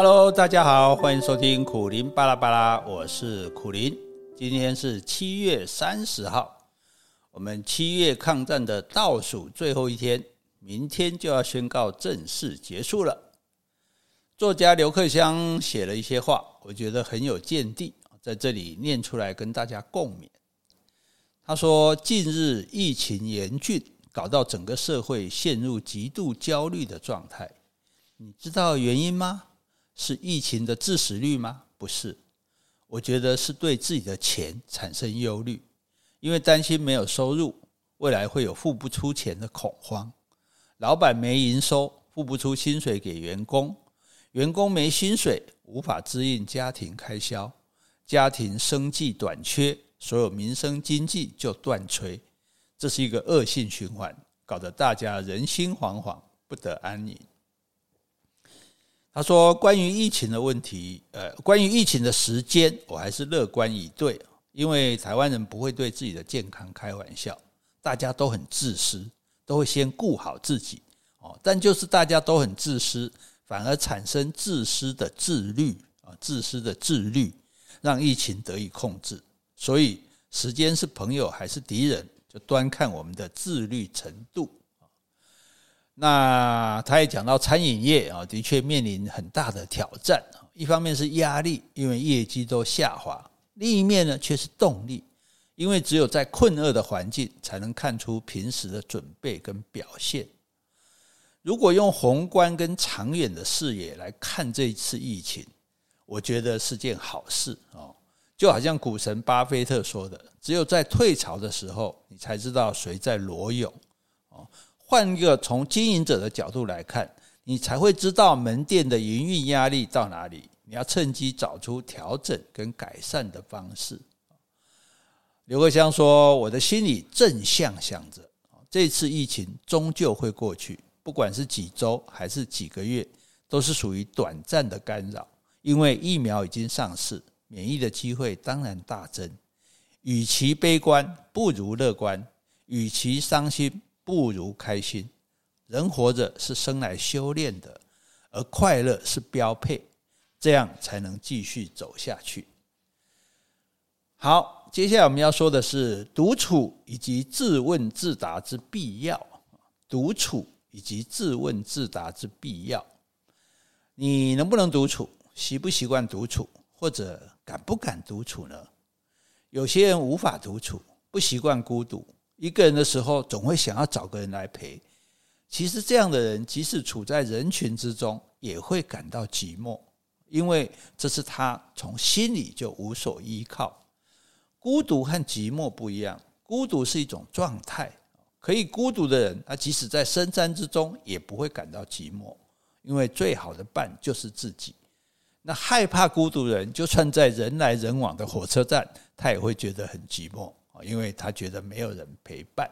Hello，大家好，欢迎收听苦林巴拉巴拉，我是苦林。今天是七月三十号，我们七月抗战的倒数最后一天，明天就要宣告正式结束了。作家刘克襄写了一些话，我觉得很有见地，在这里念出来跟大家共勉。他说：“近日疫情严峻，搞到整个社会陷入极度焦虑的状态。你知道原因吗？是疫情的致死率吗？不是，我觉得是对自己的钱产生忧虑，因为担心没有收入，未来会有付不出钱的恐慌。老板没营收，付不出薪水给员工，员工没薪水，无法支应家庭开销，家庭生计短缺，所有民生经济就断炊。这是一个恶性循环，搞得大家人心惶惶，不得安宁。他说：“关于疫情的问题，呃，关于疫情的时间，我还是乐观以对，因为台湾人不会对自己的健康开玩笑，大家都很自私，都会先顾好自己哦。但就是大家都很自私，反而产生自私的自律啊，自私的自律，让疫情得以控制。所以，时间是朋友还是敌人？”就端看我们的自律程度。那他也讲到餐饮业啊，的确面临很大的挑战。一方面是压力，因为业绩都下滑；另一面呢，却是动力，因为只有在困厄的环境，才能看出平时的准备跟表现。如果用宏观跟长远的视野来看这次疫情，我觉得是件好事哦。就好像股神巴菲特说的，只有在退潮的时候，你才知道谁在裸泳。哦，换一个从经营者的角度来看，你才会知道门店的营运压力到哪里，你要趁机找出调整跟改善的方式。刘克香说：“我的心里正向想着，这次疫情终究会过去，不管是几周还是几个月，都是属于短暂的干扰，因为疫苗已经上市。”免疫的机会当然大增，与其悲观不如乐观，与其伤心不如开心。人活着是生来修炼的，而快乐是标配，这样才能继续走下去。好，接下来我们要说的是独处以及自问自答之必要。独处以及自问自答之必要，你能不能独处？习不习惯独处？或者敢不敢独处呢？有些人无法独处，不习惯孤独，一个人的时候总会想要找个人来陪。其实这样的人，即使处在人群之中，也会感到寂寞，因为这是他从心里就无所依靠。孤独和寂寞不一样，孤独是一种状态，可以孤独的人，他即使在深山之中，也不会感到寂寞，因为最好的伴就是自己。那害怕孤独的人，就算在人来人往的火车站，他也会觉得很寂寞，因为他觉得没有人陪伴。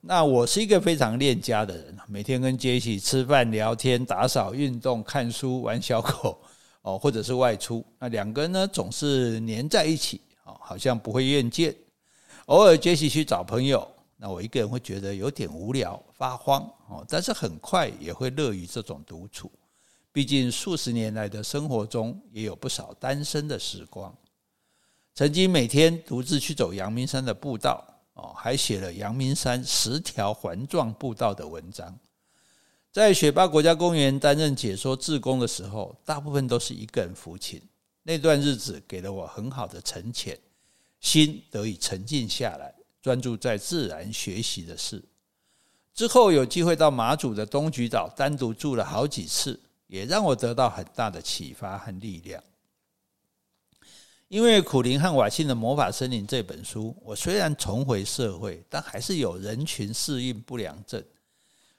那我是一个非常恋家的人，每天跟杰西吃饭、聊天、打扫、运动、看书、玩小狗，哦，或者是外出，那两个人呢总是黏在一起，好像不会厌倦。偶尔杰西去找朋友，那我一个人会觉得有点无聊、发慌，哦，但是很快也会乐于这种独处。毕竟数十年来的生活中，也有不少单身的时光。曾经每天独自去走阳明山的步道，哦，还写了阳明山十条环状步道的文章。在雪霸国家公园担任解说志工的时候，大部分都是一个人抚琴。那段日子给了我很好的沉潜，心得以沉静下来，专注在自然学习的事。之后有机会到马祖的东莒岛单独住了好几次。也让我得到很大的启发和力量。因为苦苓和瓦信的《魔法森林》这本书，我虽然重回社会，但还是有人群适应不良症。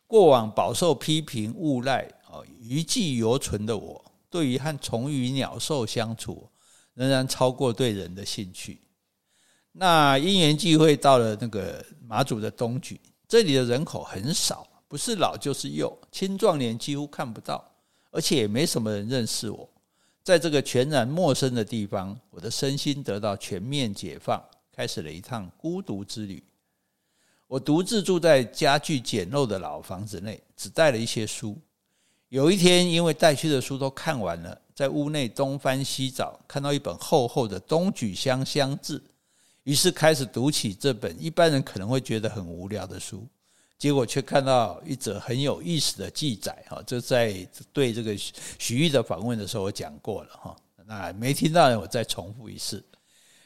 过往饱受批评、诬赖、哦余悸犹存的我，对于和虫鱼鸟兽相处，仍然超过对人的兴趣。那因缘际会到了那个马祖的东莒，这里的人口很少，不是老就是幼，青壮年几乎看不到。而且也没什么人认识我，在这个全然陌生的地方，我的身心得到全面解放，开始了一趟孤独之旅。我独自住在家具简陋的老房子内，只带了一些书，有一天，因为带去的书都看完了，在屋内东翻西找，看到一本厚厚的《东举乡乡志》，于是开始读起这本一般人可能会觉得很无聊的书，结果却看到一则很有意思的记载。哈，这在对这个许玉的访问的时候我讲过了哈，那没听到的我再重复一次。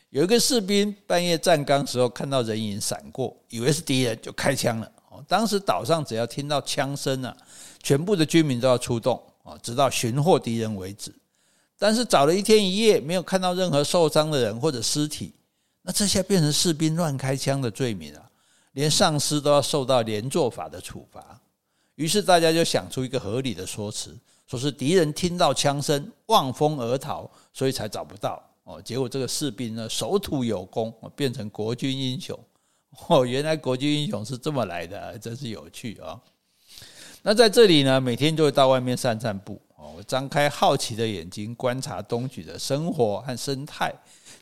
有一个士兵半夜站岗时候看到人影闪过，以为是敌人，就开枪了。当时岛上只要听到枪声啊。全部的居民都要出动啊，直到寻获敌人为止。但是找了一天一夜，没有看到任何受伤的人或者尸体，那这下变成士兵乱开枪的罪名啊，连上司都要受到连坐法的处罚。于是大家就想出一个合理的说辞，说是敌人听到枪声望风而逃，所以才找不到哦。结果这个士兵呢，守土有功，变成国军英雄。哦，原来国军英雄是这么来的，真是有趣啊。那在这里呢，每天就会到外面散散步哦。我张开好奇的眼睛观察东莒的生活和生态，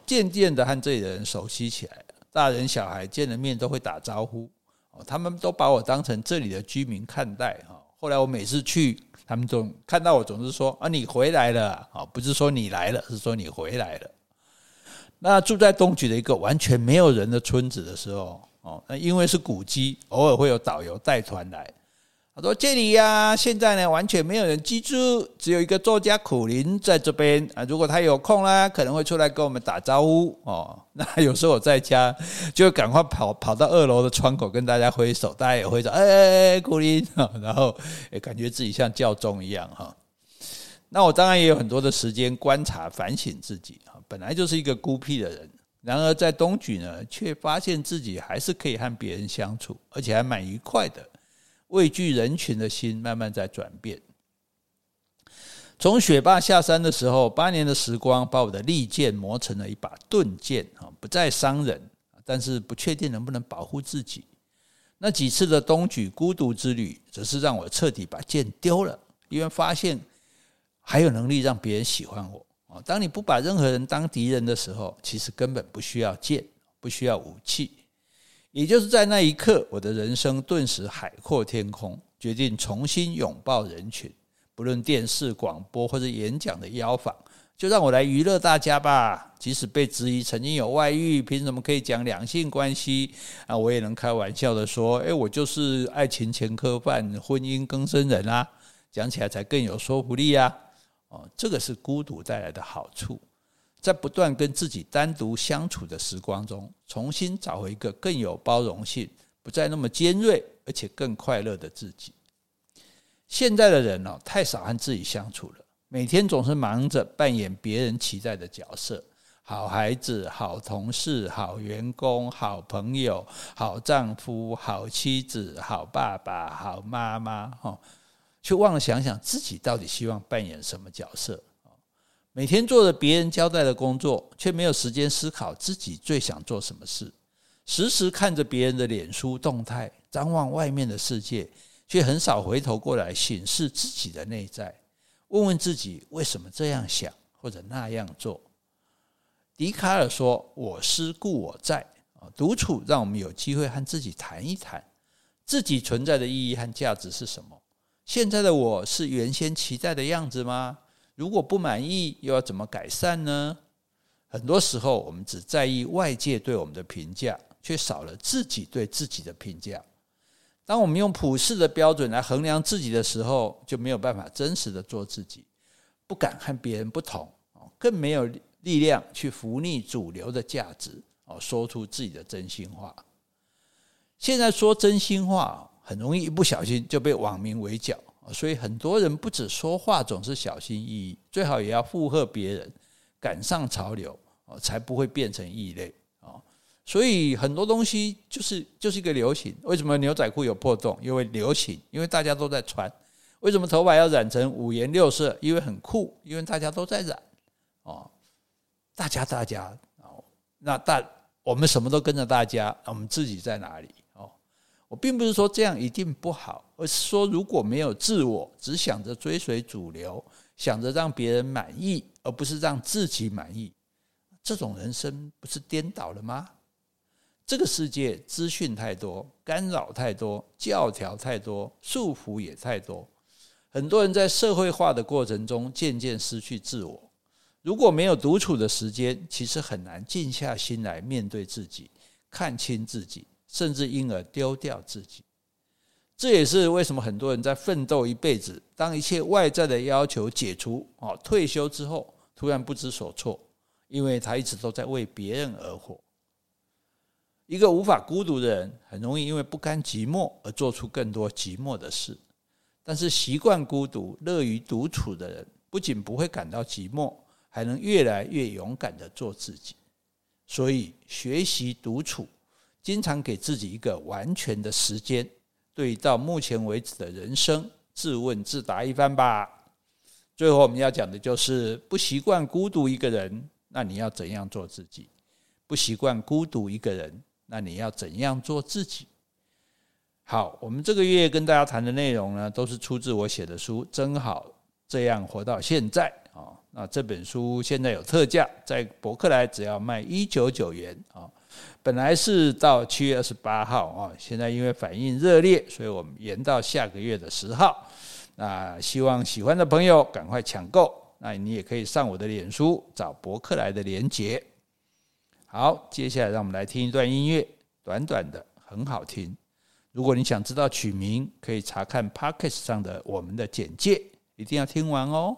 渐渐的和这里的人熟悉起来。大人小孩见了面都会打招呼哦，他们都把我当成这里的居民看待哈。后来我每次去，他们总看到我总是说啊，你回来了啊，不是说你来了，是说你回来了。那住在东莒的一个完全没有人的村子的时候哦，那因为是古迹，偶尔会有导游带团来。他说：“这里呀，现在呢完全没有人居住，只有一个作家苦林在这边啊。如果他有空啦，可能会出来跟我们打招呼哦。那有时候我在家，就赶快跑跑到二楼的窗口跟大家挥手，大家也挥手，哎哎哎，苦苓，然后也感觉自己像教宗一样哈。那我当然也有很多的时间观察反省自己啊，本来就是一个孤僻的人，然而在东莒呢，却发现自己还是可以和别人相处，而且还蛮愉快的。”畏惧人群的心慢慢在转变。从雪霸下山的时候，八年的时光把我的利剑磨成了一把钝剑啊，不再伤人，但是不确定能不能保护自己。那几次的东举孤独之旅，则是让我彻底把剑丢了，因为发现还有能力让别人喜欢我啊。当你不把任何人当敌人的时候，其实根本不需要剑，不需要武器。也就是在那一刻，我的人生顿时海阔天空，决定重新拥抱人群，不论电视、广播或者演讲的邀访，就让我来娱乐大家吧。即使被质疑曾经有外遇，凭什么可以讲两性关系啊？我也能开玩笑的说：“诶，我就是爱情前科犯、婚姻更生人啊！”讲起来才更有说服力啊！哦，这个是孤独带来的好处。在不断跟自己单独相处的时光中，重新找回一个更有包容性、不再那么尖锐，而且更快乐的自己。现在的人哦，太少和自己相处了，每天总是忙着扮演别人期待的角色：好孩子、好同事、好员工、好朋友、好丈夫、好妻子、好爸爸、好妈妈，哈，却忘了想想自己到底希望扮演什么角色。每天做着别人交代的工作，却没有时间思考自己最想做什么事。时时看着别人的脸书动态，张望外面的世界，却很少回头过来审视自己的内在，问问自己为什么这样想或者那样做。笛卡尔说：“我思故我在。”啊，独处让我们有机会和自己谈一谈，自己存在的意义和价值是什么？现在的我是原先期待的样子吗？如果不满意，又要怎么改善呢？很多时候，我们只在意外界对我们的评价，却少了自己对自己的评价。当我们用普世的标准来衡量自己的时候，就没有办法真实的做自己，不敢和别人不同，更没有力量去服逆主流的价值，哦，说出自己的真心话。现在说真心话，很容易一不小心就被网民围剿。所以很多人不止说话总是小心翼翼，最好也要附和别人，赶上潮流哦，才不会变成异类啊。所以很多东西就是就是一个流行。为什么牛仔裤有破洞？因为流行，因为大家都在穿。为什么头发要染成五颜六色？因为很酷，因为大家都在染哦。大家大家哦，那大我们什么都跟着大家，我们自己在哪里？我并不是说这样一定不好，而是说如果没有自我，只想着追随主流，想着让别人满意，而不是让自己满意，这种人生不是颠倒了吗？这个世界资讯太多，干扰太多，教条太多，束缚也太多，很多人在社会化的过程中渐渐失去自我。如果没有独处的时间，其实很难静下心来面对自己，看清自己，甚至因而丢掉自己。这也是为什么很多人在奋斗一辈子，当一切外在的要求解除，哦，退休之后突然不知所措，因为他一直都在为别人而活。一个无法孤独的人，很容易因为不甘寂寞而做出更多寂寞的事。但是习惯孤独、乐于独处的人，不仅不会感到寂寞，还能越来越勇敢地做自己。所以，学习独处，经常给自己一个完全的时间，对到目前为止的人生自问自答一番吧。最后，我们要讲的就是：不习惯孤独一个人，那你要怎样做自己？不习惯孤独一个人，那你要怎样做自己？好，我们这个月跟大家谈的内容呢，都是出自我写的书，真好这样活到现在啊。那这本书现在有特价，在博客来只要卖一九九元啊。本来是到七月二十八号啊，现在因为反应热烈，所以我们延到下个月的十号。那希望喜欢的朋友赶快抢购。那你也可以上我的脸书找博客来的连结。好，接下来让我们来听一段音乐，短短的，很好听。如果你想知道曲名，可以查看 Podcast 上的我们的简介，一定要听完哦。